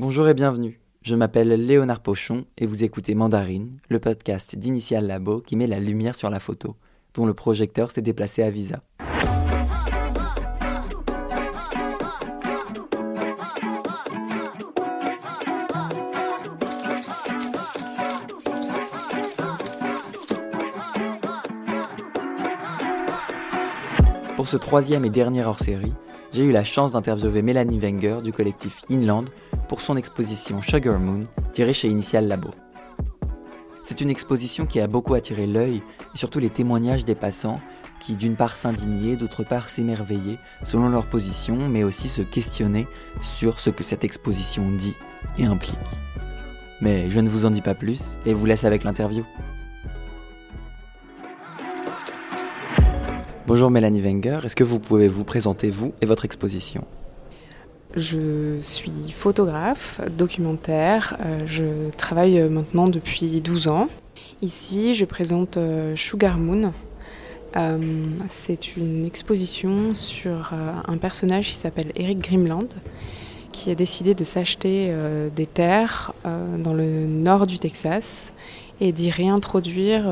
Bonjour et bienvenue. Je m'appelle Léonard Pochon et vous écoutez Mandarine, le podcast d'Initial Labo qui met la lumière sur la photo, dont le projecteur s'est déplacé à Visa. Pour ce troisième et dernier hors-série, j'ai eu la chance d'interviewer Mélanie Wenger du collectif Inland pour son exposition Sugar Moon tirée chez Initial Labo. C'est une exposition qui a beaucoup attiré l'œil et surtout les témoignages des passants qui d'une part s'indignaient, d'autre part s'émerveillaient selon leur position, mais aussi se questionnaient sur ce que cette exposition dit et implique. Mais je ne vous en dis pas plus et vous laisse avec l'interview. Bonjour Mélanie Wenger, est-ce que vous pouvez vous présenter vous et votre exposition? Je suis photographe, documentaire, euh, je travaille maintenant depuis 12 ans. Ici, je présente euh, Sugar Moon. Euh, c'est une exposition sur un personnage qui s'appelle Eric Grimland, qui a décidé de s'acheter des terres dans le nord du Texas et d'y réintroduire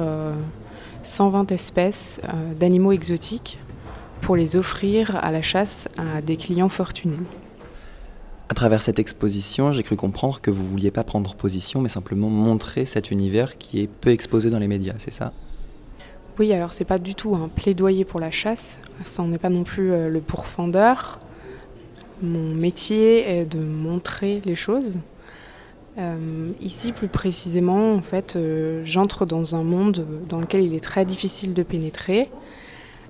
120 espèces euh, d'animaux exotiques pour les offrir à la chasse à des clients fortunés. À travers cette exposition, j'ai cru comprendre que vous vouliez pas prendre position, mais simplement montrer cet univers qui est peu exposé dans les médias, c'est ça? Oui, alors c'est pas du tout un plaidoyer pour la chasse, ça n'est pas non plus euh, le pourfendeur. Mon métier est de montrer les choses, euh, ici, plus précisément, en fait, euh, j'entre dans un monde dans lequel il est très difficile de pénétrer.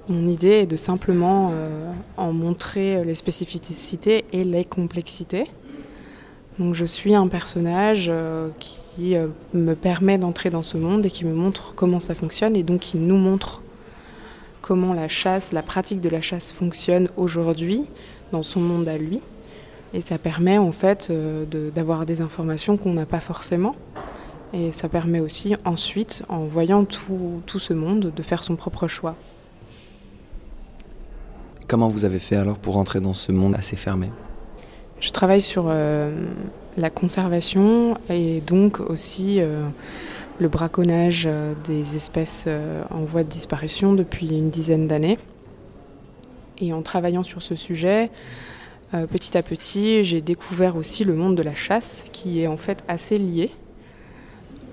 Mon idée est de simplement euh, en montrer les spécificités et les complexités. Donc, je suis un personnage qui me permet d'entrer dans ce monde et qui me montre comment ça fonctionne et donc qui nous montre comment la chasse, la pratique de la chasse fonctionne aujourd'hui dans son monde à lui. Et ça permet en fait euh, d'avoir des informations qu'on n'a pas forcément. Et ça permet aussi ensuite, en voyant tout, ce monde, de faire son propre choix. Comment vous avez fait alors pour entrer dans ce monde assez fermé? Je travaille sur euh, la conservation et donc aussi euh, le braconnage des espèces en voie de disparition depuis une dizaine d'années. Et en travaillant sur ce sujet, euh, petit à petit, j'ai découvert aussi le monde de la chasse, qui est en fait assez lié.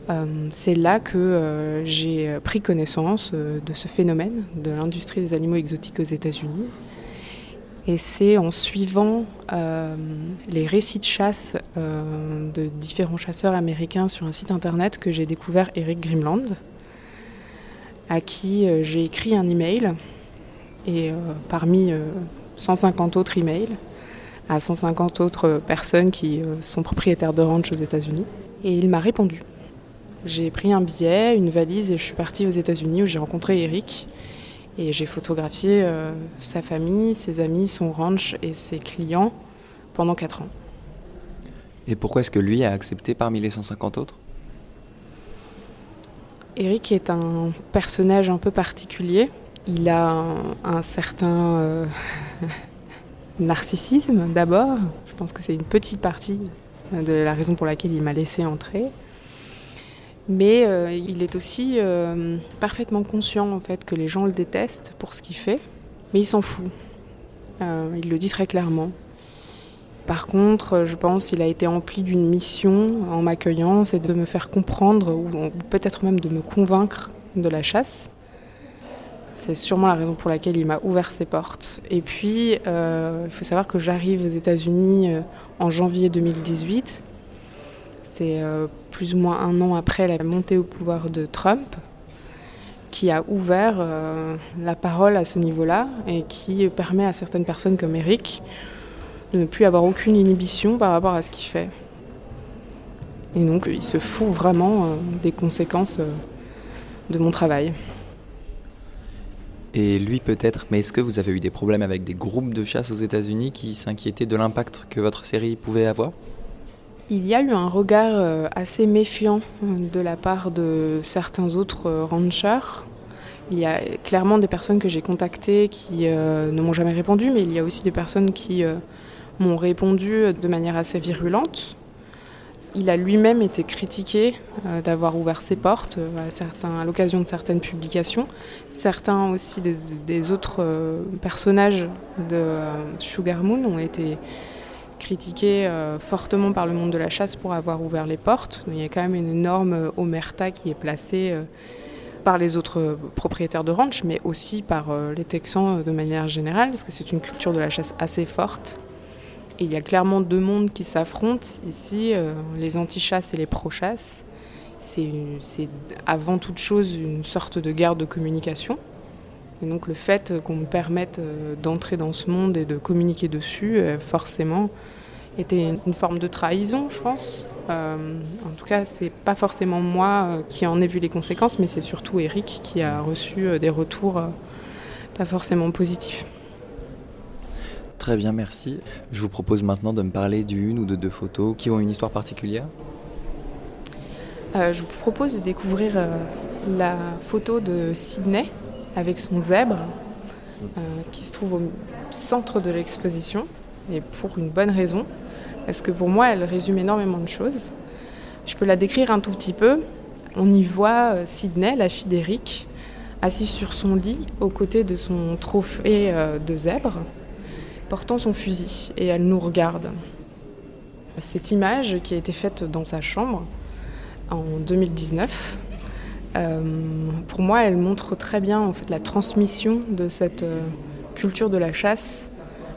Euh, c'est là que euh, j'ai pris connaissance de ce phénomène de l'industrie des animaux exotiques aux États-Unis. Et c'est en suivant les récits de chasse de différents chasseurs américains sur un site internet que j'ai découvert Eric Grimland, à qui j'ai écrit un email. Et parmi 150 autres emails, à 150 autres personnes qui euh, sont propriétaires de ranch aux États-Unis. Et il m'a répondu. J'ai pris un billet, une valise et je suis partie aux États-Unis où j'ai rencontré Eric. Et j'ai photographié euh, sa famille, ses amis, son ranch et ses clients pendant 4 ans. Et pourquoi est-ce que lui a accepté parmi les 150 autres? Eric est un personnage un peu particulier. Il a un, certain euh, narcissisme d'abord. Je pense que c'est une petite partie de la raison pour laquelle il m'a laissé entrer. Mais euh, il est aussi euh, parfaitement conscient en fait que les gens le détestent pour ce qu'il fait, mais il s'en fout. Euh, il le dit très clairement. Par contre, je pense qu'il a été empli d'une mission en m'accueillant, c'est de me faire comprendre ou peut-être même de me convaincre de la chasse. C'est sûrement la raison pour laquelle il m'a ouvert ses portes. Et puis, il faut savoir que j'arrive aux États-Unis en janvier 2018. C'est euh, plus ou moins un an après la montée au pouvoir de Trump, qui a ouvert la parole à ce niveau-là et qui permet à certaines personnes comme Eric de ne plus avoir aucune inhibition par rapport à ce qu'il fait. Et donc, il se fout vraiment des conséquences de mon travail et lui peut-être, mais est-ce que vous avez eu des problèmes avec des groupes de chasse aux États-Unis qui s'inquiétaient de l'impact que votre série pouvait avoir? Il y a eu un regard euh, assez méfiant euh, de la part de certains autres euh, ranchers. Il y a clairement des personnes que j'ai contactées qui ne m'ont jamais répondu, mais il y a aussi des personnes qui m'ont répondu de manière assez virulente. il a lui-même été critiqué d'avoir ouvert ses portes à, certains, à l'occasion de certaines publications. Certains aussi des, autres euh, personnages de Sugar Moon ont été critiqués fortement par le monde de la chasse pour avoir ouvert les portes. Il y a quand même une énorme omerta qui est placée par les autres propriétaires de ranch, mais aussi par les Texans de manière générale, parce que c'est une culture de la chasse assez forte il y a clairement deux mondes qui s'affrontent ici, euh, les anti-chasses et les pro-chasses. C'est avant toute chose une sorte de guerre de communication. Et donc le fait qu'on me permette euh, d'entrer dans ce monde et de communiquer dessus, euh, forcément, était une forme de trahison, je pense. en tout cas, c'est pas forcément moi qui en ai vu les conséquences, mais c'est surtout Eric qui a reçu des retours pas forcément positifs. Très bien, merci. Je vous propose maintenant de me parler d'une ou de deux photos qui ont une histoire particulière. Euh, je vous propose de découvrir euh, la photo de Sydney avec son zèbre euh, qui se trouve au centre de l'exposition et pour une bonne raison parce que pour moi elle résume énormément de choses. Je peux la décrire un tout petit peu. On y voit Sydney, la fille d'Eric, assise sur son lit aux côtés de son trophée de zèbre portant son fusil et elle nous regarde. Cette image qui a été faite dans sa chambre en 2019, euh, pour moi, elle montre très bien en fait la transmission de cette euh, culture de la chasse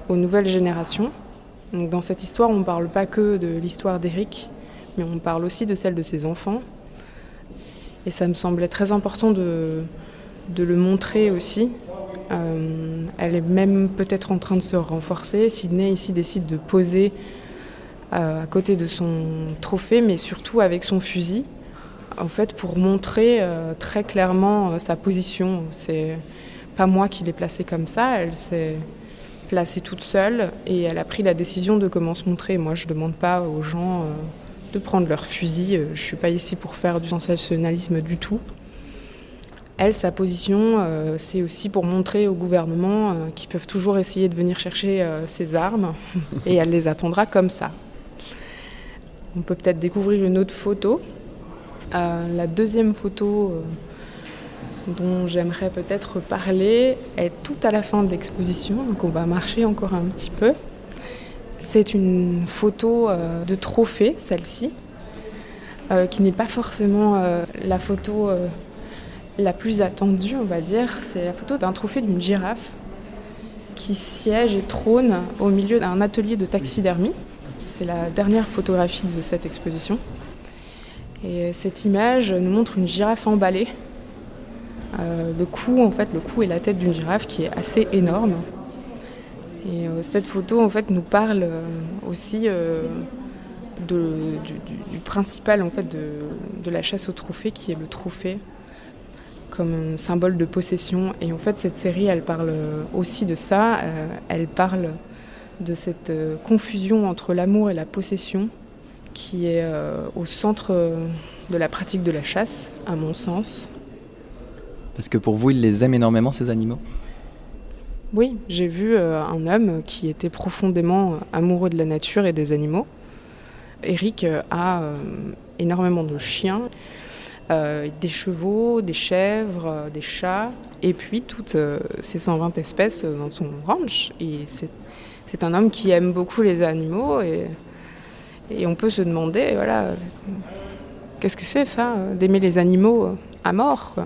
aux nouvelles générations. Dans cette histoire, on ne parle pas que de l'histoire d'Eric, mais on parle aussi de celle de ses enfants. Et ça me semblait très important de, le montrer aussi, euh, elle est même peut-être en train de se renforcer. Sydney ici décide de poser euh, à côté de son trophée, mais surtout avec son fusil, en fait pour montrer euh, très clairement sa position. C'est pas moi qui l'ai placée comme ça, elle s'est placée toute seule et elle a pris la décision de comment se montrer. Moi, je demande pas aux gens de prendre leur fusil. Je suis pas ici pour faire du sensationnalisme du tout. Elle, sa position, euh, c'est aussi pour montrer au gouvernement euh, qu'ils peuvent toujours essayer de venir chercher euh, ses armes et elle les attendra comme ça. On peut peut-être découvrir une autre photo. La deuxième photo dont j'aimerais peut-être parler est tout à la fin de l'exposition, donc on va marcher encore un petit peu. C'est une photo de trophée, celle-ci, qui n'est pas forcément la photo la plus attendue, on va dire, c'est la photo d'un trophée d'une girafe qui siège et trône au milieu d'un atelier de taxidermie. C'est la dernière photographie de cette exposition. Et cette image nous montre une girafe emballée. Euh, le cou, en fait, le cou et la tête d'une girafe qui est assez énorme. Et euh, cette photo, en fait, nous parle euh, aussi du, principal, en fait, de la chasse au trophée, qui est le trophée comme symbole de possession. Et en fait, cette série, elle parle aussi de ça. Euh, elle parle de cette euh, confusion entre l'amour et la possession qui est euh, au centre de la pratique de la chasse, à mon sens. Parce que pour vous, il les aime énormément, ces animaux? Oui, j'ai vu un homme qui était profondément amoureux de la nature et des animaux. Eric a énormément de chiens. Euh, des chevaux, des chèvres, euh, des chats, et puis toutes euh, ces 120 espèces dans son ranch. Et c'est un homme qui aime beaucoup les animaux, et, et on peut se demander, voilà, qu'est-ce que c'est ça, d'aimer les animaux à mort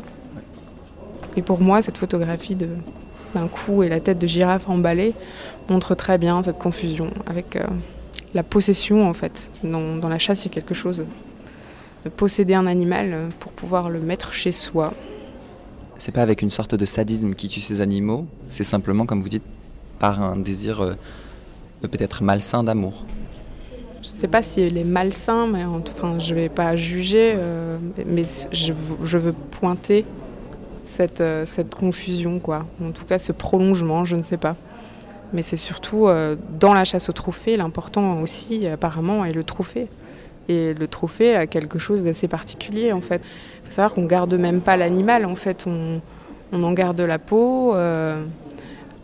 Et pour moi, cette photographie d'un cou et la tête de girafe emballée montre très bien cette confusion avec la possession en fait. Dans, dans la chasse, il y a quelque chose de posséder un animal pour pouvoir le mettre chez soi. C'est pas avec une sorte de sadisme qui tue ces animaux, c'est simplement, comme vous dites, par un désir euh, peut-être malsain d'amour. Je ne sais pas s'il est malsain, mais enfin, je ne vais pas juger, euh, mais je, veux pointer cette, euh, cette, confusion, quoi. En tout cas, ce prolongement, je ne sais pas. Mais c'est surtout dans la chasse au trophée, l'important aussi, apparemment, est le trophée. Et le trophée a quelque chose d'assez particulier en fait. Il faut savoir qu'on garde même pas l'animal en fait, on, en garde la peau euh,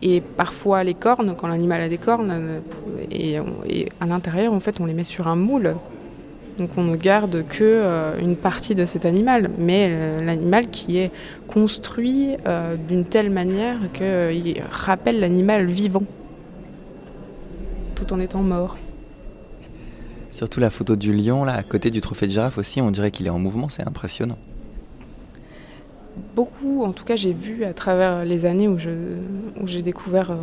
et parfois les cornes quand l'animal a des cornes et, à l'intérieur en fait on les met sur un moule Donc on ne garde que euh, une partie de cet animal, mais l'animal qui est construit euh, d'une telle manière qu'il rappelle l'animal vivant, tout en étant mort. Surtout la photo du lion, là, à côté du trophée de girafe aussi, on dirait qu'il est en mouvement, c'est impressionnant. Beaucoup, en tout cas j'ai vu à travers les années où j'ai découvert euh,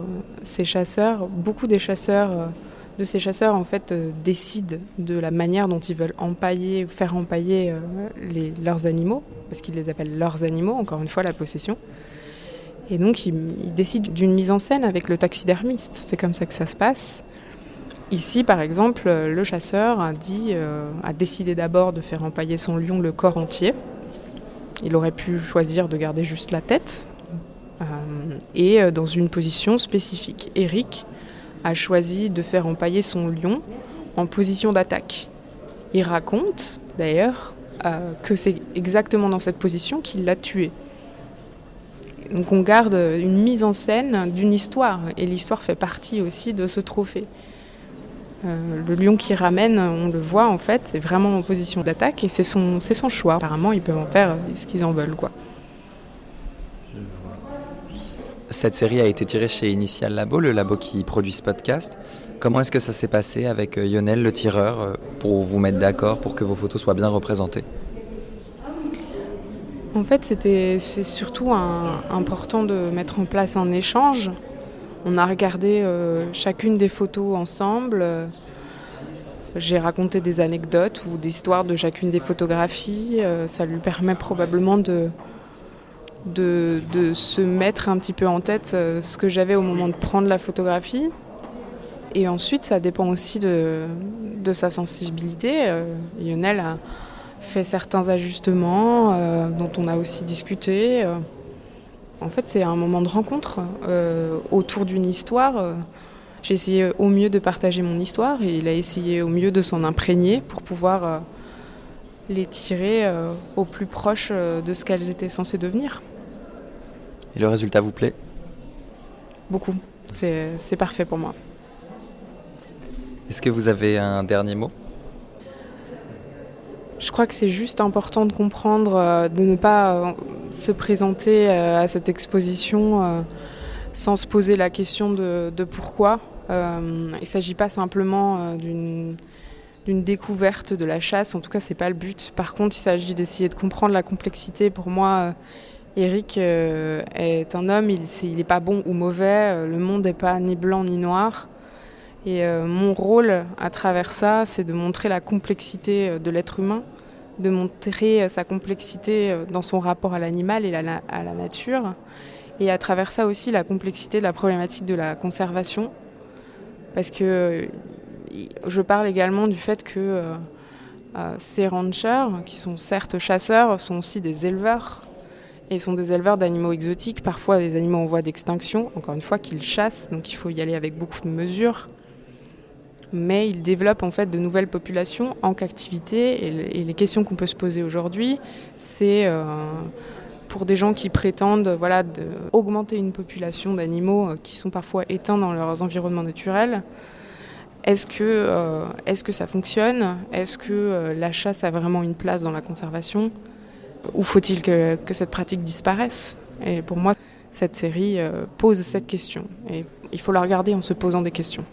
ces chasseurs, beaucoup des chasseurs de ces chasseurs en fait euh, décident de la manière dont ils veulent empailler, faire empailler euh, leurs animaux, parce qu'ils les appellent leurs animaux, encore une fois la possession. Et donc ils, décident d'une mise en scène avec le taxidermiste. C'est comme ça que ça se passe. Ici, par exemple, le chasseur a, euh, a décidé d'abord de faire empailler son lion le corps entier. Il aurait pu choisir de garder juste la tête, et dans une position spécifique. Eric a choisi de faire empailler son lion en position d'attaque. Il raconte d'ailleurs euh, que c'est exactement dans cette position qu'il l'a tué. Donc on garde une mise en scène d'une histoire et l'histoire fait partie aussi de ce trophée. Euh, le lion qui ramène, on le voit en fait, c'est vraiment en position d'attaque et c'est son, son choix. Apparemment, ils peuvent en faire ce qu'ils en veulent. quoi. Cette série a été tirée chez Initial Labo, le labo qui produit ce podcast. Comment est-ce que ça s'est passé avec euh, Lionel, le tireur, euh, pour vous mettre d'accord, pour que vos photos soient bien représentées? En fait, c'était c'est surtout important de mettre en place un échange. On a regardé euh, chacune des photos ensemble. J'ai raconté des anecdotes ou des histoires de chacune des photographies. ça lui permet probablement de, de, se mettre un petit peu en tête euh, ce que j'avais au moment de prendre la photographie. Et ensuite, ça dépend aussi de, sa sensibilité. Euh, Lionel a fait certains ajustements euh, dont on a aussi discuté. En fait, c'est un moment de rencontre autour d'une histoire. J'ai essayé au mieux de partager mon histoire et il a essayé au mieux de s'en imprégner pour pouvoir les tirer au plus proche de ce qu'elles étaient censées devenir. Et le résultat vous plaît? Beaucoup. C'est parfait pour moi. Est-ce que vous avez un dernier mot? Je crois que c'est juste important de comprendre, euh, de ne pas euh, se présenter euh, à cette exposition sans se poser la question de, pourquoi. il ne s'agit pas simplement d'une découverte de la chasse, en tout cas c'est pas le but. Par contre, il s'agit d'essayer de comprendre la complexité pour moi Eric est un homme, il n'est pas bon ou mauvais, le monde n'est pas ni blanc ni noir. Et euh, mon rôle à travers ça, c'est de montrer la complexité de l'être humain, de montrer sa complexité dans son rapport à l'animal et à la, nature. Et à travers ça aussi, la complexité de la problématique de la conservation. Parce que je parle également du fait que ces ranchers, qui sont certes chasseurs, sont aussi des éleveurs et sont des éleveurs d'animaux exotiques, parfois des animaux en voie d'extinction, encore une fois qu'ils chassent, donc il faut y aller avec beaucoup de mesures. Mais ils développent en fait de nouvelles populations en captivité et, les questions qu'on peut se poser aujourd'hui, c'est euh, pour des gens qui prétendent voilà, augmenter une population d'animaux euh, qui sont parfois éteints dans leurs environnements naturels. Est-ce que, euh, est-ce que ça fonctionne? Est-ce que la chasse a vraiment une place dans la conservation? Ou faut-il que, cette pratique disparaisse? Et pour moi, cette série euh, pose cette question. Et il faut la regarder en se posant des questions.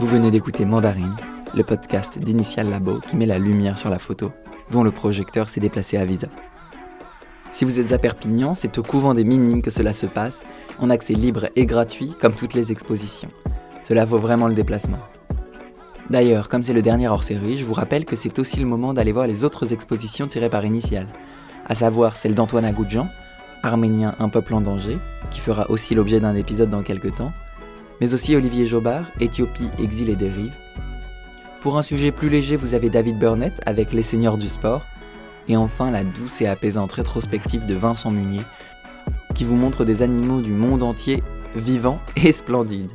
Vous venez d'écouter Mandarine, le podcast d'Initial Labo qui met la lumière sur la photo, dont le projecteur s'est déplacé à Visa. Si vous êtes à Perpignan, c'est au couvent des Minimes que cela se passe, en accès libre et gratuit comme toutes les expositions. Cela vaut vraiment le déplacement. D'ailleurs, comme c'est le dernier hors série, je vous rappelle que c'est aussi le moment d'aller voir les autres expositions tirées par Initial, à savoir celle d'Antoine Agoudjan, Arménien Un peuple en danger, qui fera aussi l'objet d'un épisode dans quelques temps, mais aussi Olivier Jobard, Éthiopie, exil et dérive. Pour un sujet plus léger, vous avez David Burnett avec Les Seigneurs du Sport, et enfin la douce et apaisante rétrospective de Vincent Munier, qui vous montre des animaux du monde entier vivants et splendides.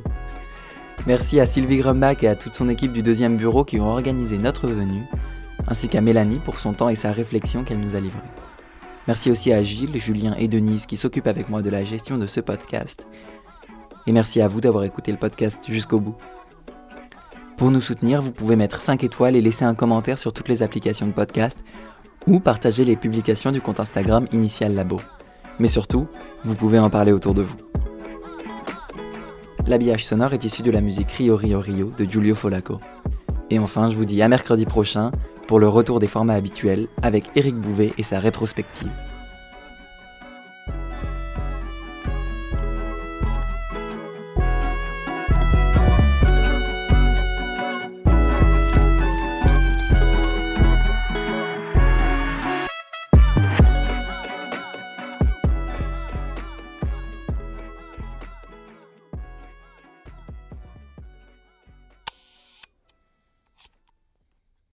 Merci à Sylvie Grumbach et à toute son équipe du deuxième bureau qui ont organisé notre venue, ainsi qu'à Mélanie pour son temps et sa réflexion qu'elle nous a livrée. Merci aussi à Gilles, Julien et Denise qui s'occupent avec moi de la gestion de ce podcast, Et merci à vous d'avoir écouté le podcast jusqu'au bout. Pour nous soutenir, vous pouvez mettre 5 étoiles et laisser un commentaire sur toutes les applications de podcast ou partager les publications du compte Instagram Initial Labo. Mais surtout, vous pouvez en parler autour de vous. L'habillage sonore est issu de la musique Rio Rio Rio de Giulio Folaco. Et enfin, je vous dis à mercredi prochain pour le retour des formats habituels avec Eric Bouvet et sa rétrospective.